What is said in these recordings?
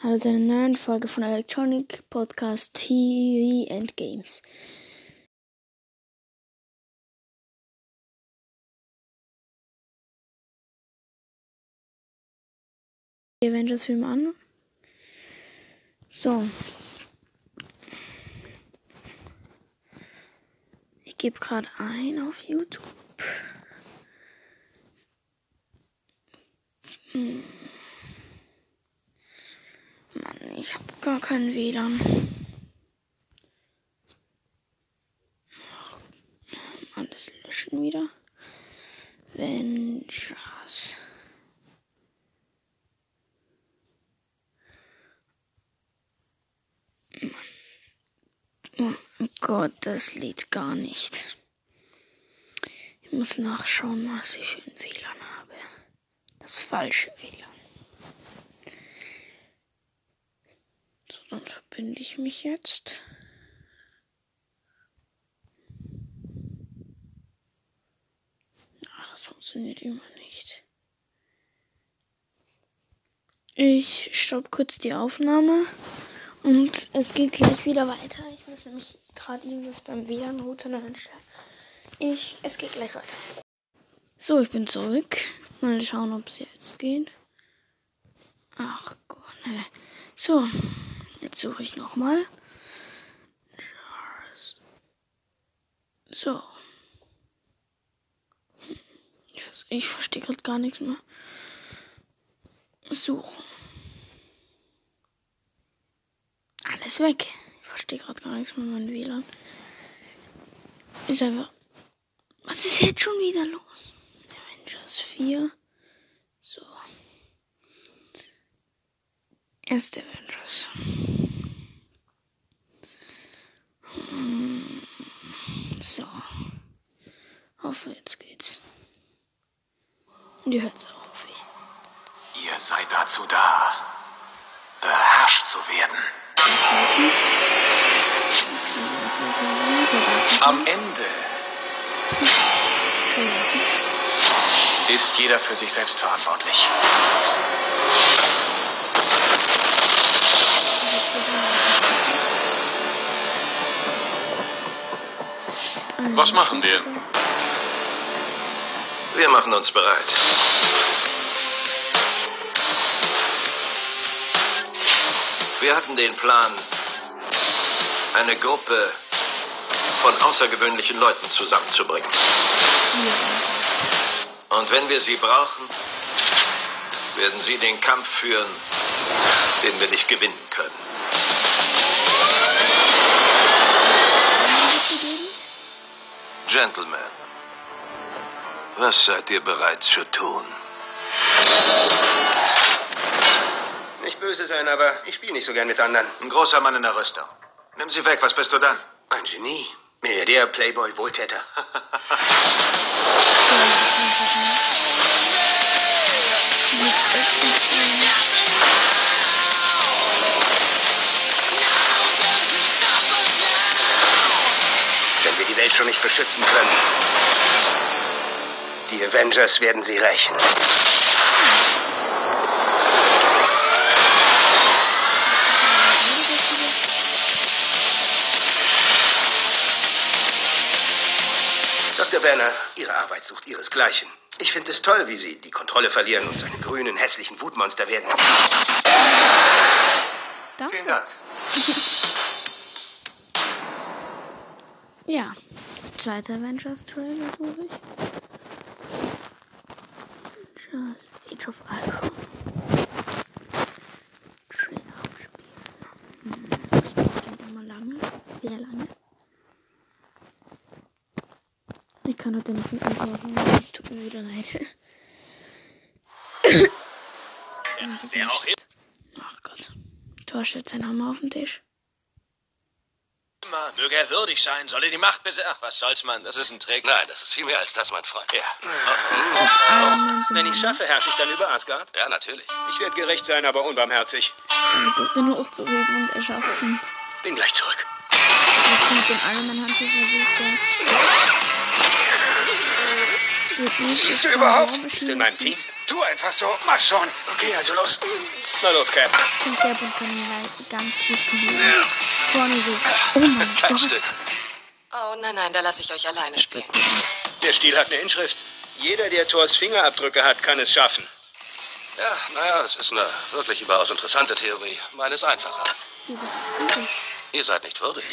Hallo zu einer neuen Folge von Electronic Podcast TV and Games. Die Avengers Film an. So. Ich gebe gerade ein auf YouTube. Hm. Mann, ich habe gar keinen WLAN. Alles löschen wieder. Ventures. Oh Gott, das Lied gar nicht. Ich muss nachschauen, was ich für ein WLAN habe. Das falsche WLAN. So, dann verbinde ich mich jetzt. Ach, das funktioniert immer nicht. Ich stoppe kurz die Aufnahme und es geht gleich wieder weiter. Ich muss nämlich gerade irgendwas beim WLAN-Router einstellen. Ich, es geht gleich weiter. So, ich bin zurück. Mal schauen, ob es jetzt geht. Ach Gott, ne. So, jetzt suche ich nochmal. So. Ich, ich verstehe gerade gar nichts mehr. Suchen. Alles weg. Ich verstehe gerade gar nichts mehr meinem WLAN. Ist einfach. Was ist jetzt schon wieder los? Avengers 4. So. Erste Avengers. Hm. So. Hoffe, jetzt geht's. Die hört's auch, hoffe ich. Ihr seid dazu da, beherrscht zu werden. Am Ende Entschuldigung. ist jeder für sich selbst verantwortlich. Ich hab so den Artikel. Was machen wir? Wir machen uns bereit. Wir hatten den Plan, eine Gruppe von außergewöhnlichen Leuten zusammenzubringen. Und wenn wir sie brauchen, werden sie den Kampf führen, den wir nicht gewinnen können. Gentlemen, was seid ihr bereit zu tun? Nicht böse sein, aber ich spiele nicht so gern mit anderen. Ein großer Mann in der Rüstung. Nimm sie weg, was bist du dann? Ein Genie. Milliardär, Playboy, Wohltäter. Tja, die Welt schon nicht beschützen können. Die Avengers werden sie rächen. Dr. Banner, Ihre Arbeit sucht ihresgleichen. Ich finde es toll, wie Sie die Kontrolle verlieren und zu einem grünen, hässlichen Wutmonster werden. Danke. Vielen Dank. Ja. Zweiter Avengers Trailer, glaube ich. Avengers Age of Ultron. Trailer abspielen. Hm, das dauert immer lange. Sehr lange. Ich kann heute nicht mit antworten. Es tut mir wieder leid. Ja, wer auch Ach Gott. Stellt seinen Hammer auf den Tisch. Immer, möge er würdig sein, solle die Macht besitzen. Ach, was soll's, Mann, das ist ein Trick. Nein, das ist viel mehr als das, mein Freund. Ja. Zum Wenn ich schaffe, herrsche ich dann über Asgard. Ja, natürlich. Ich werde gerecht sein, aber unbarmherzig. Er drückt den hochzuheben und er schafft es nicht. Bin gleich zurück. Jetzt mit dem Iron Man Handschuh versucht er. Nicht, Siehst du überhaupt? Bist du in meinem Team? Tu einfach so. Mach schon. Okay, also los. Na los, Cap. Und der Bund kann ihn halt ganz gut spielen. Vorne so. Oh mein Kein Gott. Stück. Oh nein, nein, da lasse ich euch alleine spielen. Der Stiel hat eine Inschrift. Jeder, der Thors Fingerabdrücke hat, kann es schaffen. Ja, naja, das ist eine wirklich überaus interessante Theorie. Meine ist einfacher. Ihr seid nicht würdig.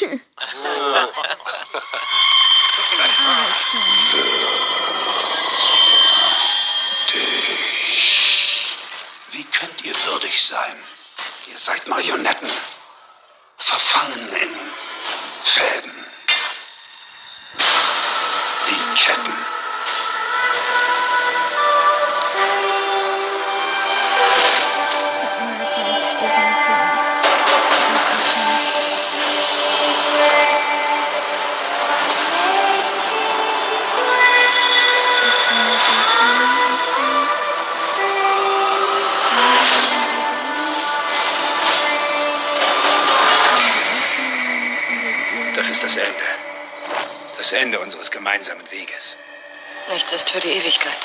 Wie könnt ihr würdig sein? Ihr seid Marionetten. Verfangen in Fäden. Wie Ketten. Das Ende unseres gemeinsamen Weges. Nichts ist für die Ewigkeit.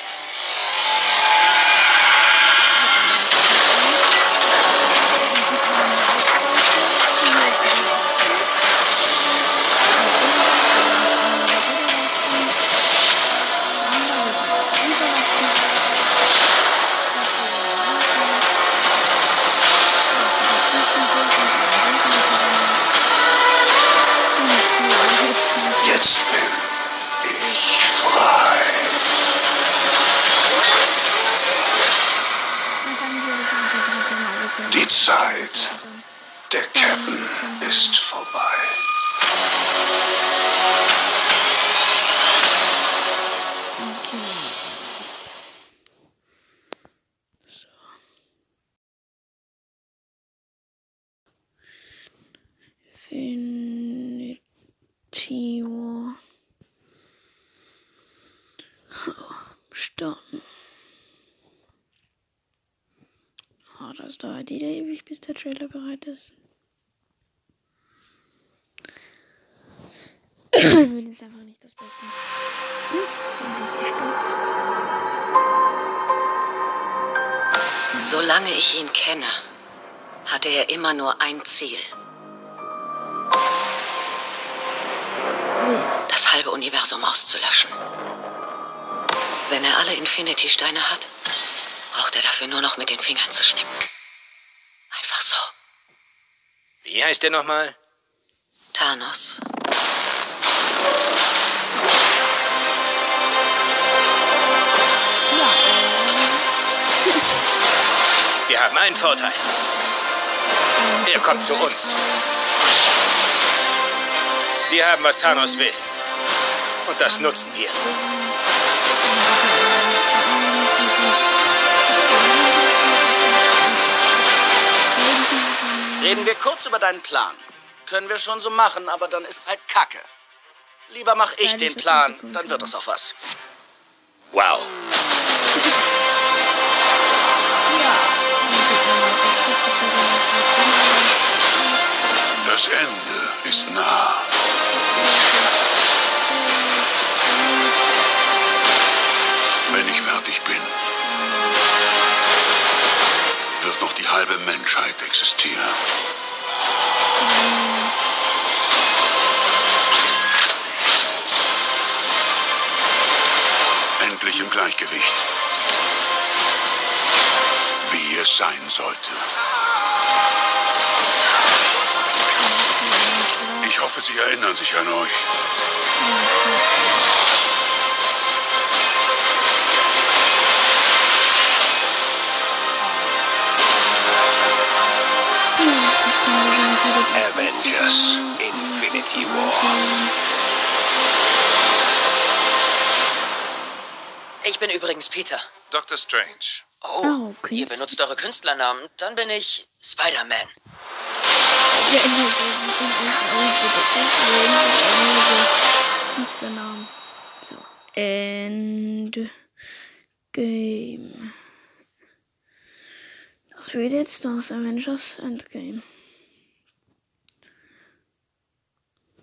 Oh, das dauert ewig, bis der Trailer bereit ist. Ich will jetzt einfach nicht das Beste. Hm, man sieht die. Solange ich ihn kenne, hatte er immer nur ein Ziel. Das halbe Universum auszulöschen. Wenn er alle Infinity-Steine hat, braucht er dafür nur noch mit den Fingern zu schnippen. Einfach so. Wie heißt der nochmal? Thanos. Wir haben einen Vorteil. Er kommt zu uns. Wir haben, was Thanos will. Und das nutzen wir. Reden wir kurz über deinen Plan. Können wir schon so machen, aber dann ist's halt Kacke. Lieber mach ich den Plan, dann wird das auch was. Wow. Das Ende ist nah. Halbe Menschheit existieren. Endlich im Gleichgewicht. Wie es sein sollte. Ich hoffe, Sie erinnern sich an euch. Avengers Infinity War. Ich bin übrigens Peter. Dr. Strange. Oh, Oh, ihr benutzt eure Künstlernamen. Dann bin ich Spider-Man. Ja, in der Künstlernamen. So. End Game. Das wird jetzt das Avengers Endgame.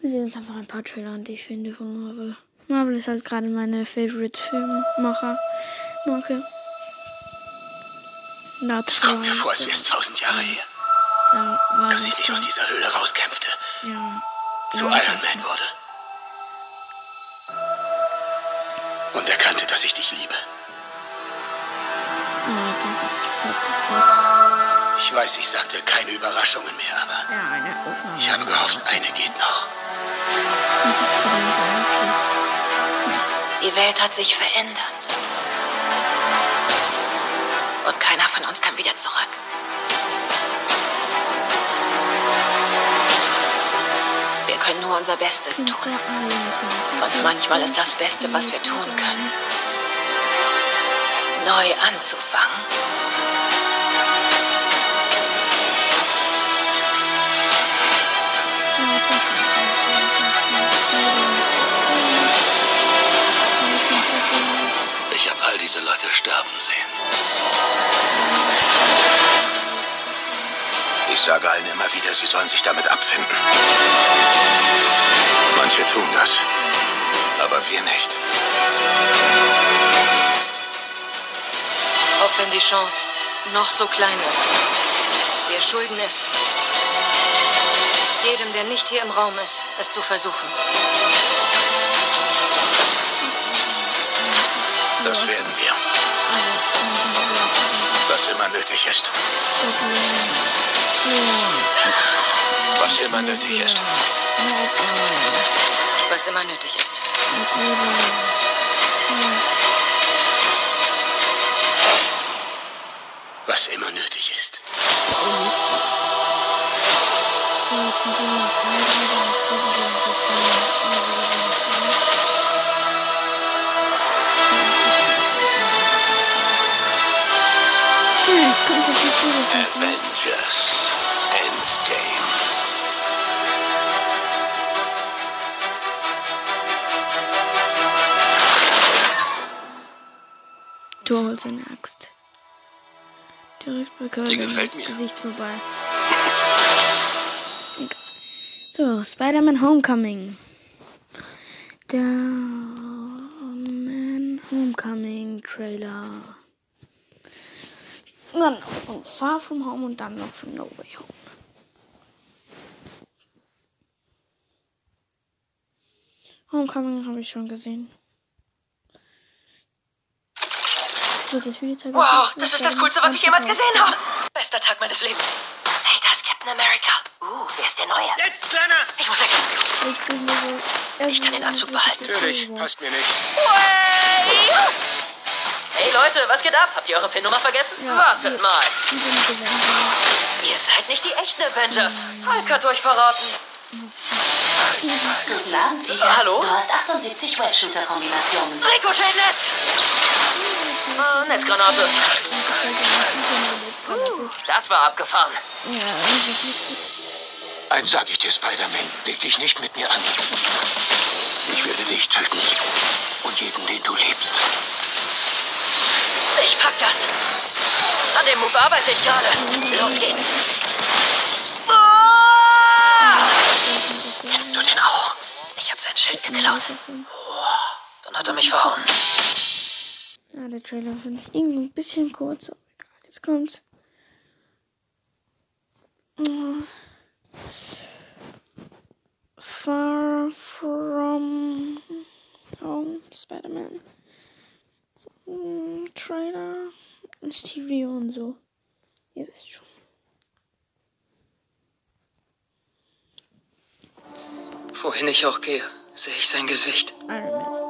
Wir sehen uns einfach ein paar Trailer an, die ich finde von Marvel. Marvel ist halt gerade meine Favorite Filmmacher. Marke. Laut Es kommt mir vor, als wäre es tausend Jahre her, dass ich mich aus dieser Höhle rauskämpfte, Ja. zu Iron Man wurde. Und erkannte, dass ich dich liebe. Ja, jetzt ist es. Ich weiß, ich sagte keine Überraschungen mehr, aber Ja, eine Aufnahme. ich habe gehofft, eine geht noch. Das ist gerade nicht Die Welt hat sich verändert. Und keiner von uns kann wieder zurück. Wir können nur unser Bestes tun. Und manchmal ist das Beste, was wir tun können, neu anzufangen. Sage allen immer wieder, sie sollen sich damit abfinden. Manche tun das, aber wir nicht. Auch wenn die Chance noch so klein ist. Wir schulden es. Jedem, der nicht hier im Raum ist, es zu versuchen. Das werden wir. Was immer nötig ist. Was immer nötig ist. Was immer nötig ist. Was immer nötig ist. Jetzt Du holst eine Axt. Direkt bei Curly ins mir. Gesicht vorbei. So, Spider-Man Homecoming. Der Man Homecoming Trailer. Und dann noch von Far From Home und dann noch von No Way Home. Homecoming habe ich schon gesehen. So, das Wow, das ist das Coolste, was ich jemals gesehen habe. Bester Tag meines Lebens. Hey, da ist Captain America. Uh, wer ist der Neue? Jetzt, Kleiner! Ich muss weg. Ich bin so. Ich kann den Anzug behalten. Natürlich, passt mir nicht. Hey Leute, was geht ab? Habt ihr eure PIN-Nummer vergessen? Wartet mal. Ihr seid nicht die echten Avengers. Hulk hat euch verraten. Guten Abend, Peter. Hallo? Du hast 78 Webshooter-Kombinationen. Ricochet-Netz! Ah, Netzgranate. Uh, das war abgefahren. Eins sag ich dir, Spider-Man. Leg dich nicht mit mir an. Ich werde dich töten. Und jeden, den du liebst. Ich pack das. An dem Move arbeite ich gerade. Los geht's. Ah! Kennst du den auch? Ich habe sein Schild geklaut. Dann hat er mich verhauen. Ja, der Trailer finde ich irgendwie ein bisschen kurz. aber egal. Jetzt kommt. Oh. Far from Home Spider-Man. Hm, Trailer. Stereo und so. Ihr wisst schon. Wohin ich auch gehe, sehe ich sein Gesicht. Iron Man.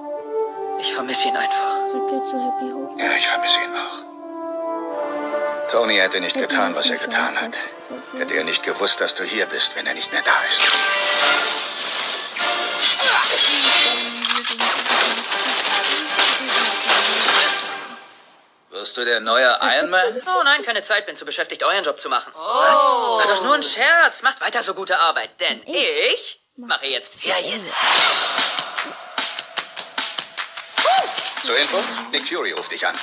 Ich vermisse ihn einfach. Sagt er zu Happy Hope. Ja, ich vermisse ihn auch. Tony hätte nicht getan, was er getan hat. Hätte er nicht gewusst, dass du hier bist, wenn er nicht mehr da ist. Wirst du der neue Iron Man? Oh nein, keine Zeit, bin zu beschäftigt, euren Job zu machen. Was? War doch nur ein Scherz. Macht weiter so gute Arbeit, denn ich mache jetzt Ferien. Zur Info, Nick Fury ruft dich an.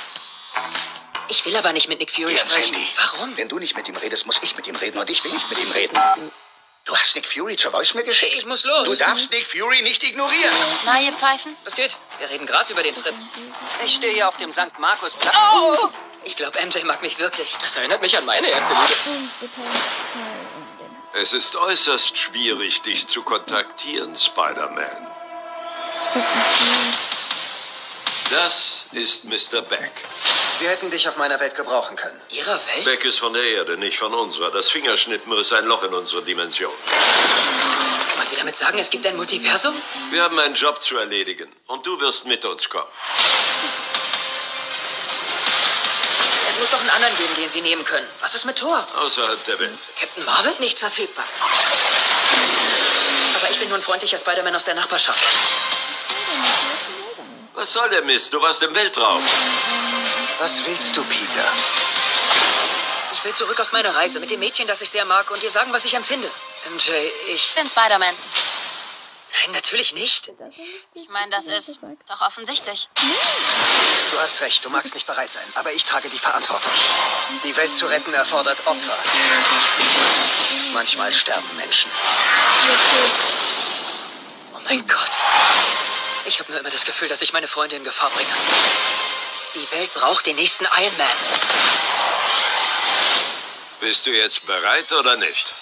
Ich will aber nicht mit Nick Fury ans sprechen. Handy. Warum? Wenn du nicht mit ihm redest, muss ich mit ihm reden und ich will nicht mit ihm reden. Du hast Nick Fury zur Voicemail geschickt. Ich muss los. Du darfst Nick Fury nicht ignorieren. Neue Pfeifen? Was geht? Wir reden gerade über den Trip. Ich stehe hier auf dem St. Markus-Platz. Oh! Ich glaube, MJ mag mich wirklich. Das erinnert mich an meine erste Liebe. Es ist äußerst schwierig, dich zu kontaktieren, Spider-Man. Das ist Mr. Beck. Wir hätten dich auf meiner Welt gebrauchen können. Ihrer Welt? Beck ist von der Erde, nicht von unserer. Das Fingerschnippen riss ein Loch in unsere Dimension. Wollen Sie damit sagen, es gibt ein Multiversum? Wir haben einen Job zu erledigen und du wirst mit uns kommen. Es muss doch einen anderen geben, den Sie nehmen können. Was ist mit Thor? Außerhalb der Welt. Captain Marvel? Nicht verfügbar. Aber ich bin nur ein freundlicher Spider-Man aus der Nachbarschaft. Was soll der Mist? Du warst im Weltraum. Was willst du, Peter? Ich will zurück auf meine Reise mit dem Mädchen, das ich sehr mag, und dir sagen, was ich empfinde. MJ, ich... Ich bin Spider-Man. Nein, natürlich nicht. Ich meine, das ist doch offensichtlich. Du hast recht, du magst nicht bereit sein, aber ich trage die Verantwortung. Die Welt zu retten erfordert Opfer. Manchmal sterben Menschen. Oh mein Gott. Ich habe nur immer das Gefühl, dass ich meine Freunde in Gefahr bringe. Die Welt braucht den nächsten Iron Man. Bist du jetzt bereit oder nicht?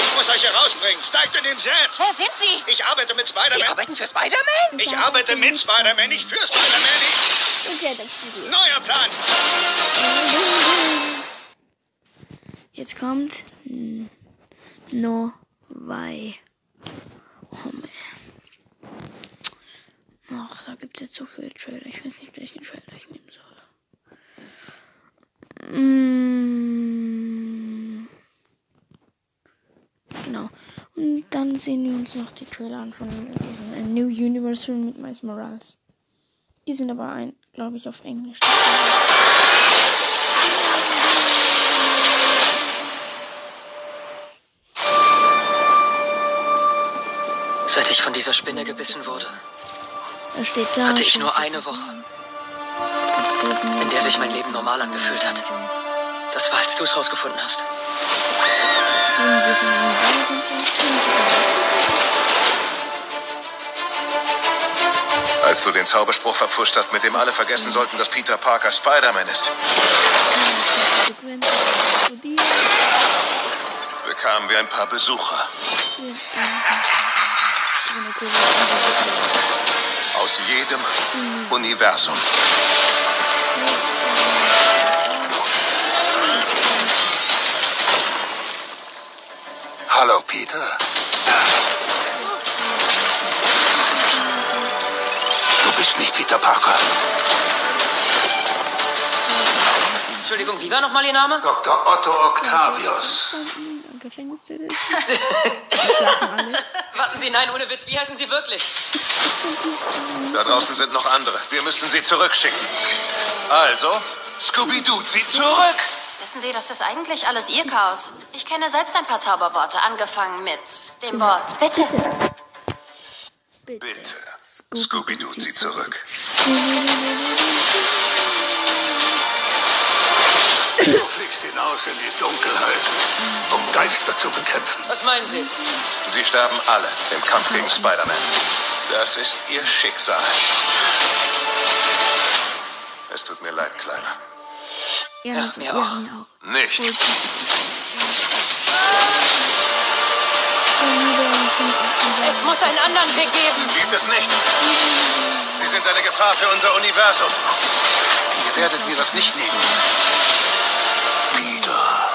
Ich muss euch hier rausbringen. Steigt in den Jet. Wer sind Sie? Ich arbeite mit Spider-Man. Sie arbeiten für Spider-Man? Ich arbeite mit Spider-Man, nicht für Spider-Man. Ich... Und Jet explodiert. Neuer Plan. Jetzt kommt No. Oh man. Ach, da gibt es jetzt so viele Trailer. Ich weiß nicht, welchen Trailer ich nehmen soll. Mm. Genau. Und dann sehen wir uns noch die Trailer an von diesem New Universe Film mit Miles Morales. Die sind aber ein, glaube ich, auf Englisch. Seit ich von dieser Spinne gebissen wurde, Da steht da. hatte ich nur eine Woche, in der sich mein Leben normal angefühlt hat. Das war, als du es rausgefunden hast. Als du den Zauberspruch verpfuscht hast, mit dem alle vergessen sollten, dass Peter Parker Spider-Man ist, bekamen wir ein paar Besucher. Aus jedem Universum. Hallo, Peter. Peter Parker. Entschuldigung, wie war nochmal Ihr Name? Dr. Otto Octavius. Warten Sie, nein, ohne Witz, wie heißen Sie wirklich? Da draußen sind noch andere. Wir müssen sie zurückschicken. Also, Scooby-Doo, sie zurück! Wissen Sie, das ist eigentlich alles Ihr Chaos. Ich kenne selbst ein paar Zauberworte, angefangen mit dem Wort Bitte. Bitte. Scooby-Doo, sie zurück. Du fliegst hinaus in die Dunkelheit, um Geister zu bekämpfen. Was meinen Sie? Sie sterben alle im Kampf gegen Spider-Man. Das ist ihr Schicksal. Es tut mir leid, Kleiner. Ja, Ja, mir auch. Nicht. Es muss einen anderen Weg geben. Gibt es nicht. Sie sind eine Gefahr für unser Universum. Ihr werdet mir das nicht nehmen. Peter,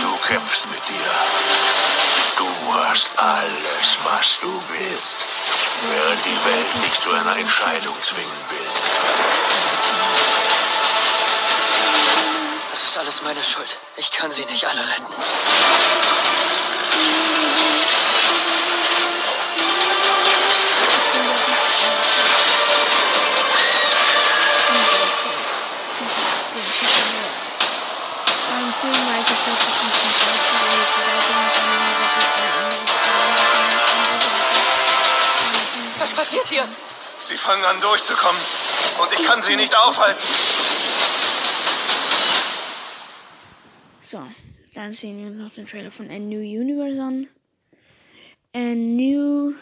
du kämpfst mit dir. Du hast alles, was du willst. Während die Welt dich zu einer Entscheidung zwingen will. Das ist alles meine Schuld. Ich kann Sie nicht alle retten. Weiß ich, dass es nicht mehr ausgewählt zur Seite mit einem Was passiert hier? Sie fangen an durchzukommen. Und ich kann sie nicht aufhalten. So, Dann sehen wir uns noch den Trailer von A New Universe an. A New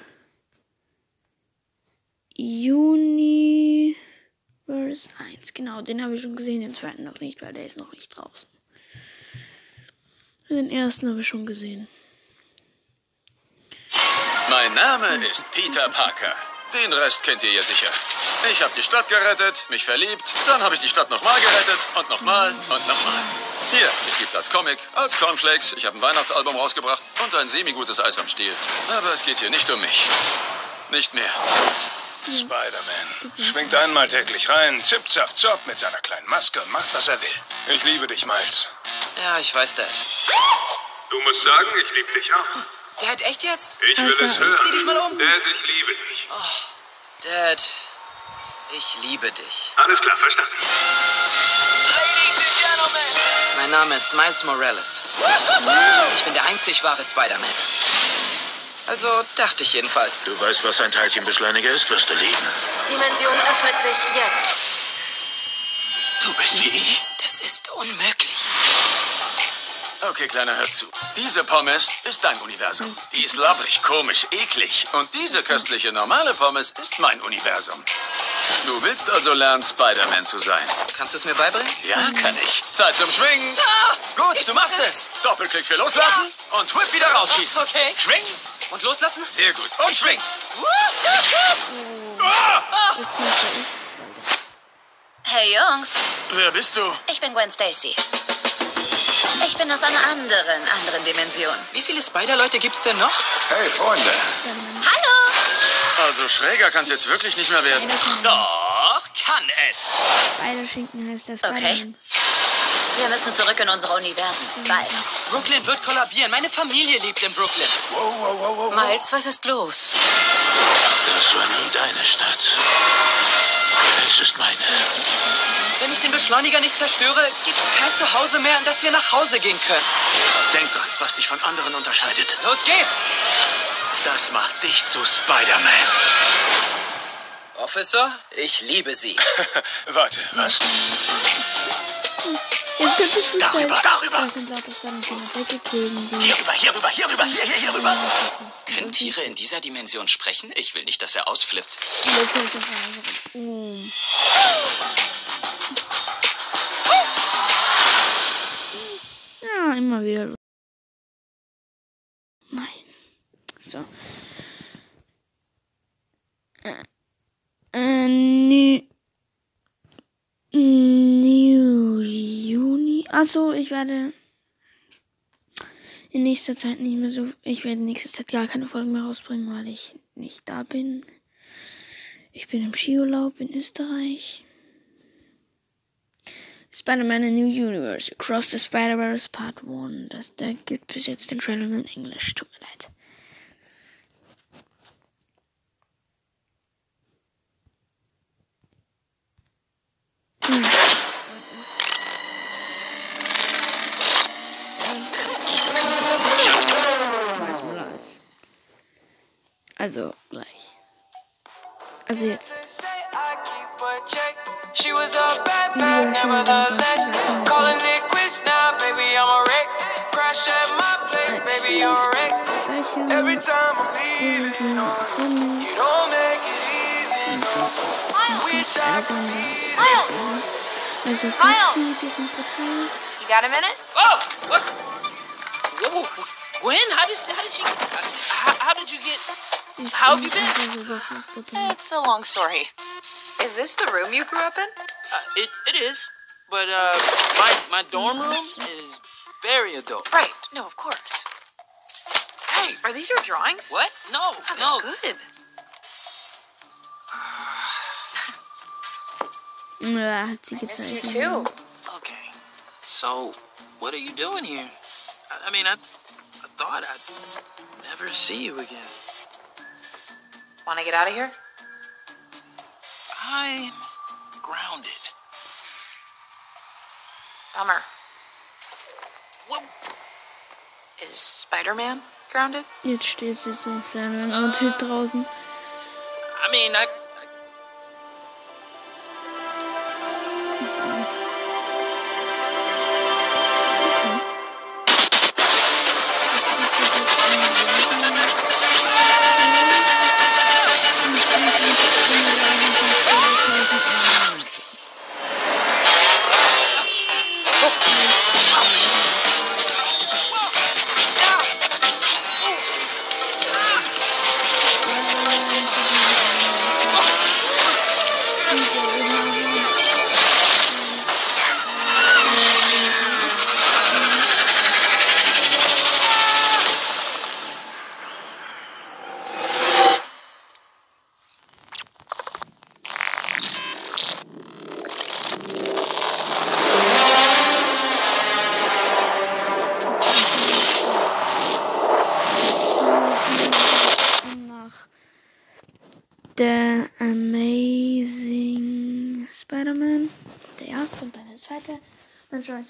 Universe 1. Genau, den habe ich schon gesehen, den zweiten noch nicht, weil der ist noch nicht draußen. Den ersten habe ich schon gesehen. Mein Name ist Peter Parker. Den Rest kennt ihr ja sicher. Ich habe die Stadt gerettet, mich verliebt, dann habe ich die Stadt nochmal gerettet und nochmal und nochmal. Hier, ich gibt's als Comic, als Cornflakes, ich habe ein Weihnachtsalbum rausgebracht und ein semi-gutes Eis am Stiel. Aber es geht hier nicht um mich. Nicht mehr. Spider-Man schwingt einmal täglich rein, zip, zap, zop mit seiner kleinen Maske und macht, was er will. Ich liebe dich, Miles. Ja, ich weiß, Dad. Du musst sagen, ich liebe dich auch. Dad, echt jetzt? Ich will es hören. Sieh dich mal um. Dad, ich liebe dich. Dad, ich liebe dich. Alles klar, verstanden. Mein Name ist Miles Morales. Ich bin der einzig wahre Spider-Man. Also dachte ich jedenfalls. Du weißt, was ein Teilchenbeschleuniger ist, wirst du lieben. Dimension öffnet sich jetzt. Du bist wie ich. Das ist unmöglich. Okay, Kleiner, hör zu. Diese Pommes ist dein Universum. Die ist labbrig, komisch, eklig. Und diese köstliche normale Pommes ist mein Universum. Du willst also lernen, Spider-Man zu sein. Kannst du es mir beibringen? Ja, kann ich. Zeit zum Schwingen. Gut, du machst es. Doppelklick für loslassen und Whip wieder rausschießen. Okay. Schwing. Und loslassen? Sehr gut. Und schwing. Hey Jungs, Wer bist du? ich bin Gwen Stacy. Ich bin aus einer anderen, anderen Dimension. Wie viele Spider-Leute gibt's denn noch? Hey, Freunde. Hallo! Also schräger kann's jetzt wirklich nicht mehr werden. Doch, kann es. Spider-Schinken heißt der Okay. Wir müssen zurück in unsere Universen. Bald. Brooklyn wird kollabieren. Meine Familie lebt in Brooklyn. Wow, wow, wow, wow. Miles, was ist los? Das war nie deine Stadt. Es ist meine. Wenn ich den Beschleuniger nicht zerstöre, gibt's kein Zuhause mehr, an das wir nach Hause gehen können. Denk dran, was dich von anderen unterscheidet. Los geht's! Das macht dich zu Spider-Man. Officer, ich liebe Sie. Warte, was? Jetzt könnte ich Darüber, darüber. Das sind lauter Spider-Man weggeflogen. die- Hier hier rüber, hier rüber, hier, hier, hier rüber. Können Tiere in dieser Dimension sprechen? Ich will nicht, dass er ausflippt. Um. Ja, immer wieder. Nein. So. Äh, äh, New, New Juni. Also ich werde in nächster Zeit nicht mehr so. Ich werde in nächster Zeit gar keine Folgen mehr rausbringen, weil ich nicht da bin. Ich bin im Skiurlaub in Österreich. Spider-Man A New Universe Across the Spider-Verse Part 1. Das, da gibt bis jetzt den Trailer in Englisch. Tut mir leid. Hm. Also gleich. Also jetzt. She was a bad bad, nevertheless. Calling it quits now, baby, I'm a wreck. Crash at my place, baby, you're a wreck. Every time I'm leaving, you don't make it easy, no. We stop Miles! Also Miles! Koski, deren Partei. You got a minute? Oh, what? Whoa, whoa, Gwen, how did how did she? How, how did you get? How have you been? It's a long story. Is this the room you grew up in? Uh, it it is, but uh, my my dorm room is very adult. Right. No, of course. Hey, are these your drawings? What? No, Oh, no. Good. Ja, hat sie Missed you too. Okay. So, what are you doing here? I, I mean, I I thought I'd never see you again. Want to get out of here? I'm grounded. Bummer. What? Is Spider-Man grounded? Jetzt steht sie so in seinem Outfit uh, draußen. I mean, I.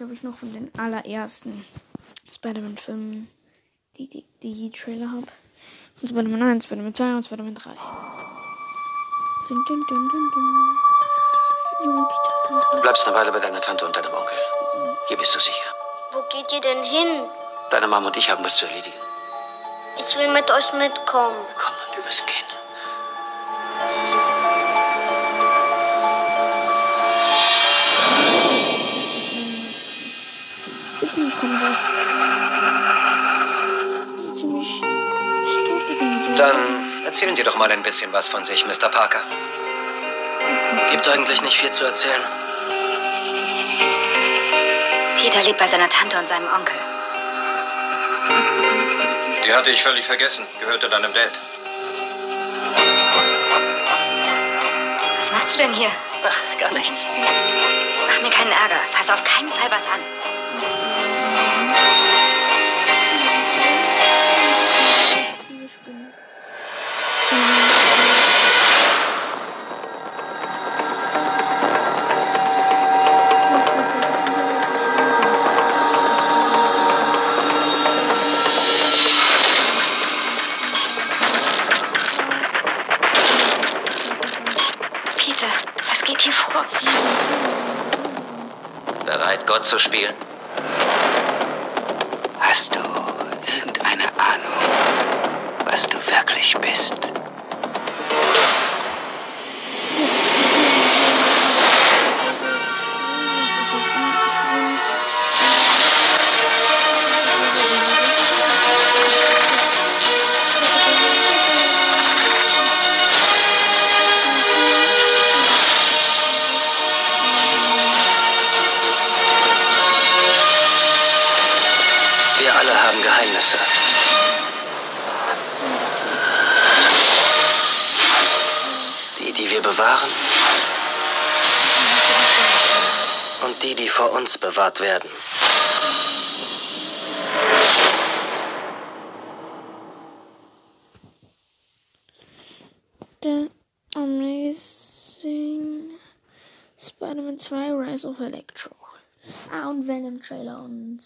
Schaue ich, noch von den allerersten Spider-Man-Filmen die, die, die Trailer habe. Und Spider-Man 1, Spider-Man 2 und Spider-Man 3. Dun, dun, dun, dun, dun. Du bleibst eine Weile bei deiner Tante und deinem Onkel. Hier bist du sicher. Wo geht ihr denn hin? Deine Mama und ich haben was zu erledigen. Ich will mit euch mitkommen. Komm, wir müssen gehen. Sitzen kommen raus. Das ist ziemlich stupid und so. Dann erzählen Sie doch mal ein bisschen was von sich, Mr. Parker. Gibt eigentlich nicht viel zu erzählen. Peter lebt bei seiner Tante und seinem Onkel. Die hatte ich völlig vergessen. Gehörte deinem Dad. Was machst du denn hier? Ach, gar nichts. Mach mir keinen Ärger. Fass auf keinen Fall was an. Zu spielen? Bewahrt werden. Der Amazing Spider-Man 2 Rise of Electro. Ah, und Venom Trailer und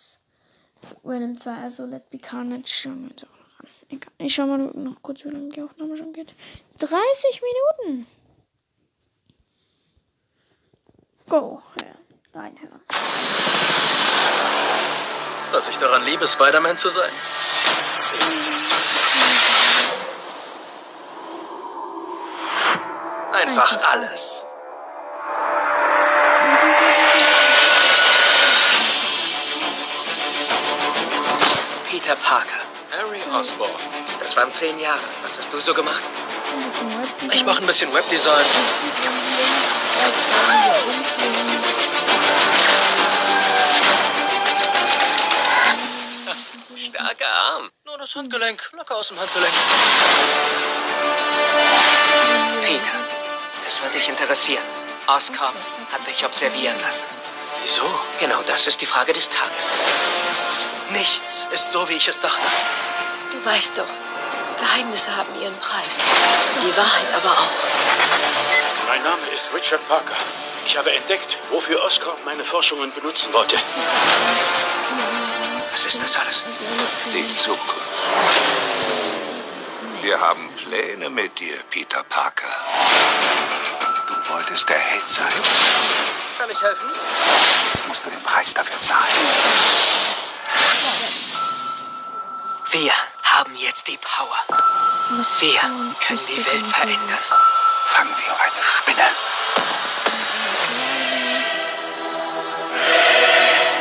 Venom 2, also Let Be Carnage schauen wir uns auch noch an. Egal. Ich schau mal noch kurz, wie lange die Aufnahme schon geht. 30 Minuten! Go, ja, reinhören. Was ich daran liebe, Spider-Man zu sein? Einfach alles. Peter Parker. Harry Osborn. Das waren zehn Jahre. Was hast du so gemacht? Ich mache ein bisschen Webdesign. Das Handgelenk. Locker aus dem Handgelenk. Peter, das wird dich interessieren. Oscorp hat dich observieren lassen. Wieso? Genau das ist die Frage des Tages. Nichts ist so, wie ich es dachte. Du weißt doch, Geheimnisse haben ihren Preis. Die Wahrheit aber auch. Mein Name ist Richard Parker. Ich habe entdeckt, wofür Oscorp meine Forschungen benutzen wollte. Was ist das alles? Die Zukunft. Wir haben Pläne mit dir, Peter Parker. Du wolltest der Held sein. Kann ich helfen? Jetzt musst du den Preis dafür zahlen. Wir haben jetzt die Power. Wir können die Welt verändern. Fangen wir eine Spinne.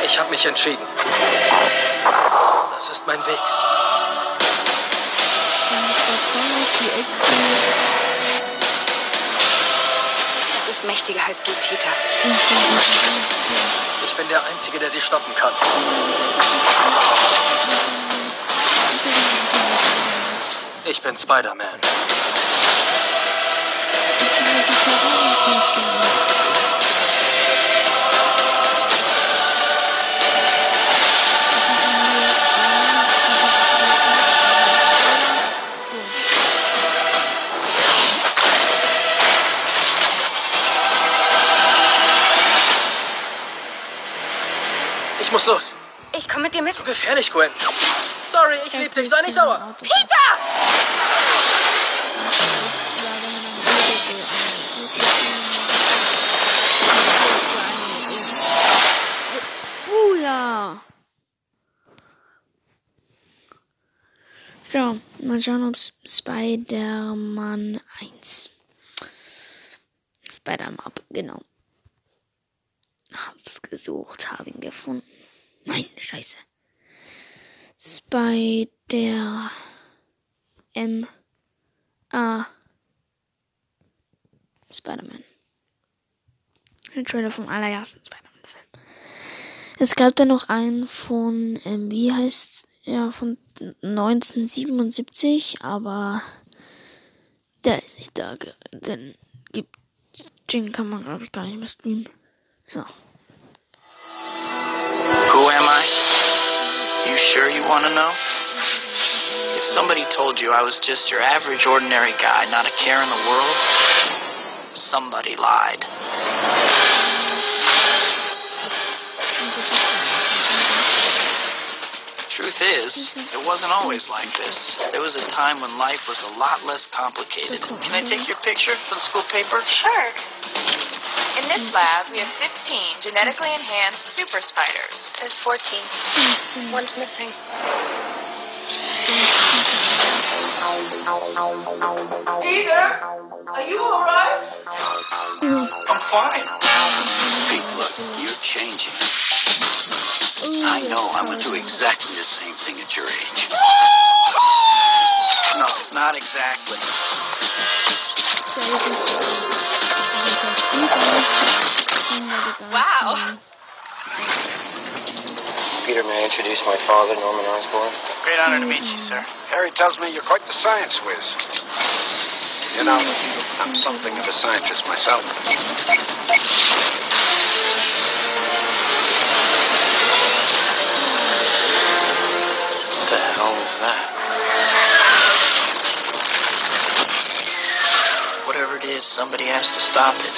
Ich habe mich entschieden. Das ist mein Weg. Es ist mächtiger als du, Peter. Ich bin der Einzige, der sie stoppen kann. Ich bin Spider-Man. Muss los. Ich komme mit dir mit. Zu gefährlich, Gwen. Sorry, ich lieb dich. Sei nicht sauer. Peter! Oh ja. So, mal schauen, ob Spider-Man 1. Spider-Man, genau. Hab's gesucht, hab ihn gefunden. Nein, scheiße. Spider M A Spider-Man. Ein Trailer vom allerersten Spider-Man-Film. Es gab da noch einen von, ähm, wie heißt, ja, von 1977, aber der ist nicht da, denn gibt, den kann man glaube ich gar nicht mehr streamen. So. Who am I? You sure you want to know? If somebody told you I was just your average, ordinary guy, not a care in the world, somebody lied. Truth is, it wasn't always like this. There was a time when life was a lot less complicated. Can I take your picture for the school paper? Sure. In this lab, we have 15 genetically enhanced super spiders. There's 14. One's missing. Peter, are you alright? I'm fine. Pete, look, you're changing. I know I'm gonna do exactly the same thing at your age. No, not exactly. Wow. Peter, may I introduce my father, Norman Osborn? Great honor to meet you, sir. Harry tells me you're quite the science whiz. You know, I'm something of a scientist myself. What the hell was that? Whatever it is, somebody has to stop it.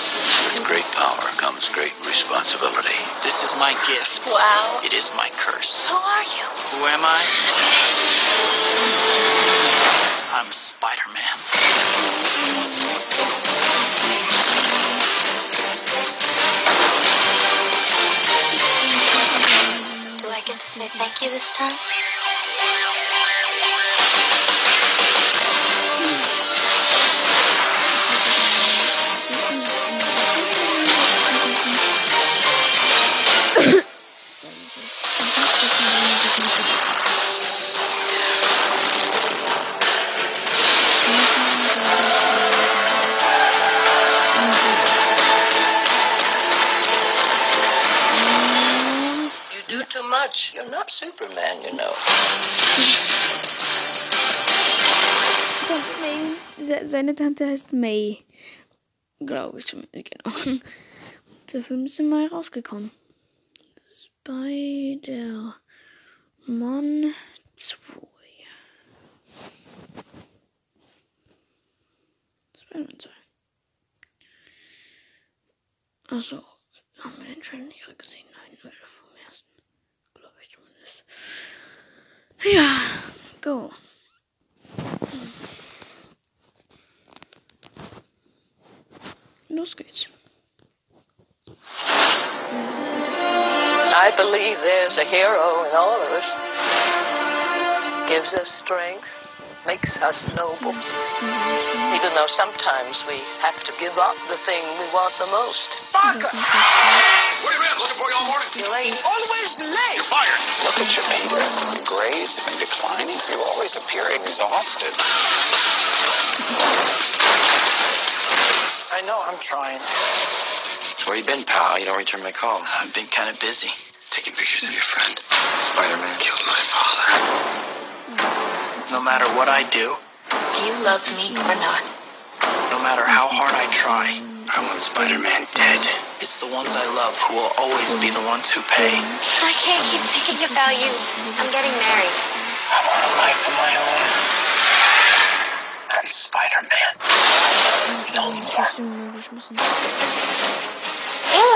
With great power comes great responsibility. This is my gift. Wow. It is my curse. Who are you? Who am I? I'm Spider Man. Do I get to say thank you this time? Seine Tante heißt May. Glaube ich schon. Genau. Der Film ist im Mai rausgekommen. Spider-Man 2. Spider-Man 2. Achso. Haben wir den Trailer nicht gerade gesehen? Nein, nur vom ersten. Glaube ich zumindest. Ja, go. Los geht's. I believe there's a hero in all of us. Gives us strength, makes us noble. Even though sometimes we have to give up the thing we want the most. Where you been? Looking for you all morning. You're late. Always late. You're fired. Look at you, Peter. Grades and declining. You always appear exhausted. I know I'm trying. Where you been, pal? You don't return my calls. I've been kind of busy. Taking pictures of your friend. Spider-Man killed my father. No matter what I do, Do you love me or not? no matter how hard I try, I want Spider-Man dead. it's the ones I love who will always be the ones who pay. I can't keep thinking about you. I'm getting married. I want a life of my own. I'm Spider-Man. No more. You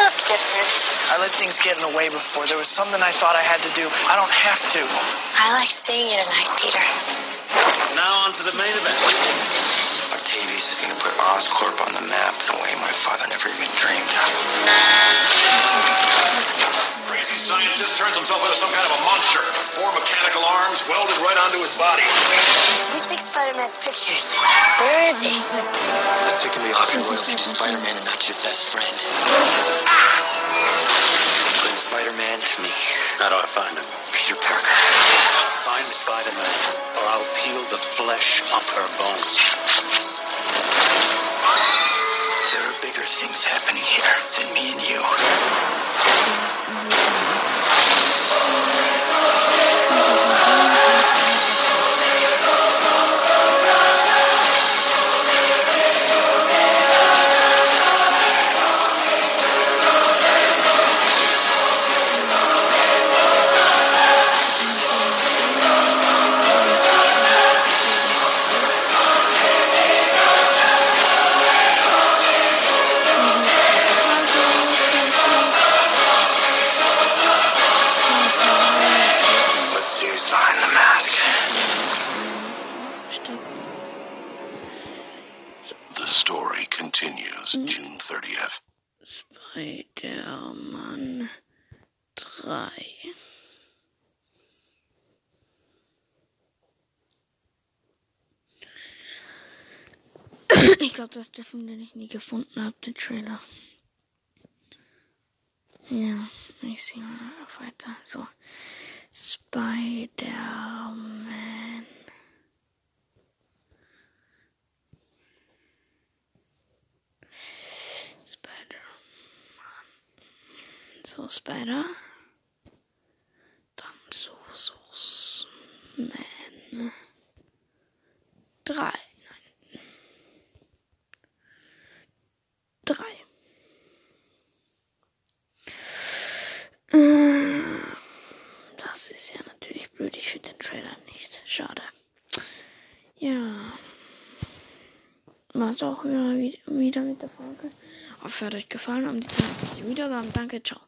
look different. I let things get in the way before. There was something I thought I had to do. I don't have to. I like seeing you tonight, Peter. Now on to the main event. Octavius is going to put Oscorp on the map in a way my father never even dreamed of. Crazy scientist turns himself into some kind of a monster. Four mechanical arms welded right onto his body. We take Spider-Man's pictures. Where is he? If it can be offered to Spider-Man and not your best friend. Ah! Bring Spider-Man to me. How do I find him? Peter Parker. Find Spider-Man, or I'll peel the flesh off her bones. Bigger things happening here than me and you. Glaube, das ist der Film, den ich nie gefunden habe, den Trailer. Ja, ich sehe mal weiter. So. Spider-Man. Spider-Man. So, Spider. Dann so, so, Man. Drei. 3. Äh, das ist ja natürlich blöd. Ich finde den Trailer nicht. Schade. Ja. War es auch wieder, wieder mit der Folge. Ich hoffe, hat euch gefallen. Haben die 22 Wiedergaben. Danke, ciao.